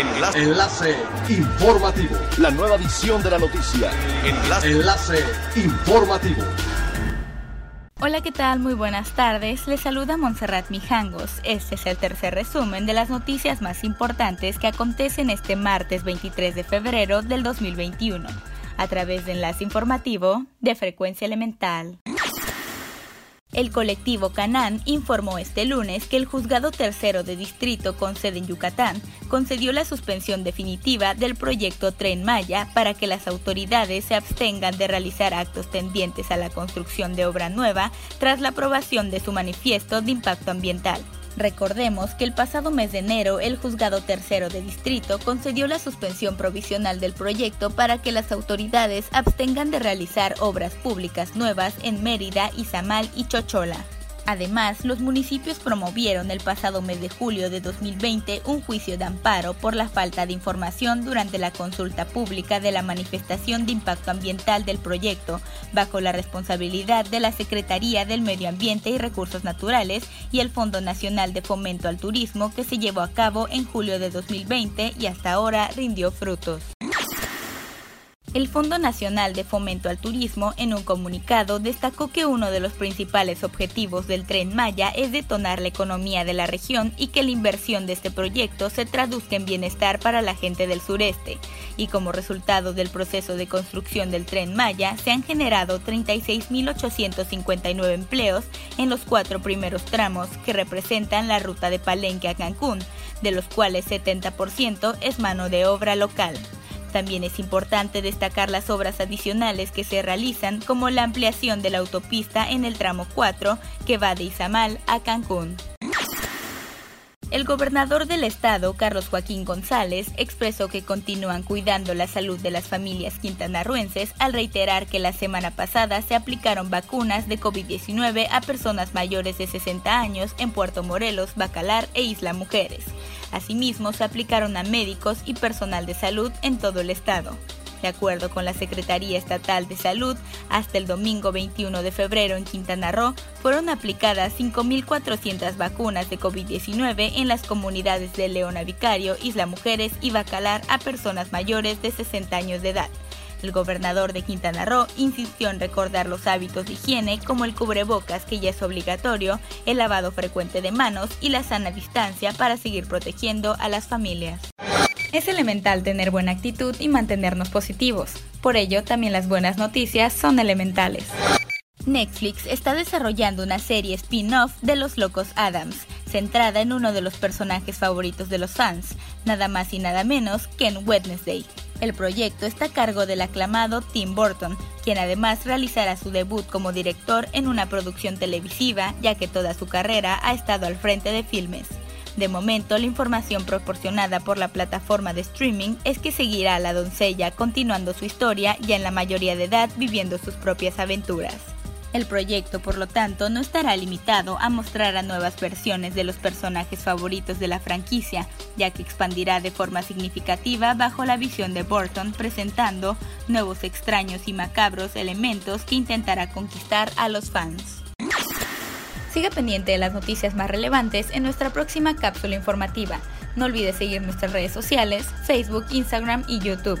Enlace. Enlace informativo. La nueva edición de la noticia. Enlace. Enlace informativo. Hola, ¿qué tal? Muy buenas tardes. Les saluda Montserrat Mijangos. Este es el tercer resumen de las noticias más importantes que acontecen este martes 23 de febrero del 2021, a través de Enlace Informativo de Frecuencia Elemental. El colectivo Canán informó este lunes que el juzgado tercero de distrito con sede en Yucatán concedió la suspensión definitiva del proyecto Tren Maya para que las autoridades se abstengan de realizar actos tendientes a la construcción de obra nueva tras la aprobación de su manifiesto de impacto ambiental. Recordemos que el pasado mes de enero el juzgado tercero de distrito concedió la suspensión provisional del proyecto para que las autoridades abstengan de realizar obras públicas nuevas en Mérida, Izamal y Chochola. Además, los municipios promovieron el pasado mes de julio de 2020 un juicio de amparo por la falta de información durante la consulta pública de la manifestación de impacto ambiental del proyecto, bajo la responsabilidad de la Secretaría del Medio Ambiente y Recursos Naturales y el Fondo Nacional de Fomento al Turismo que se llevó a cabo en julio de 2020 y hasta ahora rindió frutos. El Fondo Nacional de Fomento al Turismo, en un comunicado, destacó que uno de los principales objetivos del tren Maya es detonar la economía de la región y que la inversión de este proyecto se traduzca en bienestar para la gente del sureste. Y como resultado del proceso de construcción del tren Maya, se han generado 36.859 empleos en los cuatro primeros tramos que representan la ruta de Palenque a Cancún, de los cuales 70% es mano de obra local. También es importante destacar las obras adicionales que se realizan como la ampliación de la autopista en el tramo 4 que va de Izamal a Cancún. El gobernador del estado, Carlos Joaquín González, expresó que continúan cuidando la salud de las familias quintanarruenses al reiterar que la semana pasada se aplicaron vacunas de COVID-19 a personas mayores de 60 años en Puerto Morelos, Bacalar e Isla Mujeres. Asimismo, se aplicaron a médicos y personal de salud en todo el estado. De acuerdo con la Secretaría Estatal de Salud, hasta el domingo 21 de febrero en Quintana Roo fueron aplicadas 5.400 vacunas de COVID-19 en las comunidades de Leona Vicario, Isla Mujeres y Bacalar a personas mayores de 60 años de edad. El gobernador de Quintana Roo insistió en recordar los hábitos de higiene como el cubrebocas que ya es obligatorio, el lavado frecuente de manos y la sana distancia para seguir protegiendo a las familias. Es elemental tener buena actitud y mantenernos positivos. Por ello, también las buenas noticias son elementales. Netflix está desarrollando una serie spin-off de Los Locos Adams, centrada en uno de los personajes favoritos de los fans, nada más y nada menos que en Wednesday. El proyecto está a cargo del aclamado Tim Burton, quien además realizará su debut como director en una producción televisiva, ya que toda su carrera ha estado al frente de filmes. De momento, la información proporcionada por la plataforma de streaming es que seguirá a la doncella continuando su historia ya en la mayoría de edad viviendo sus propias aventuras. El proyecto, por lo tanto, no estará limitado a mostrar a nuevas versiones de los personajes favoritos de la franquicia, ya que expandirá de forma significativa bajo la visión de Burton, presentando nuevos extraños y macabros elementos que intentará conquistar a los fans. Siga pendiente de las noticias más relevantes en nuestra próxima cápsula informativa. No olvide seguir nuestras redes sociales, Facebook, Instagram y YouTube.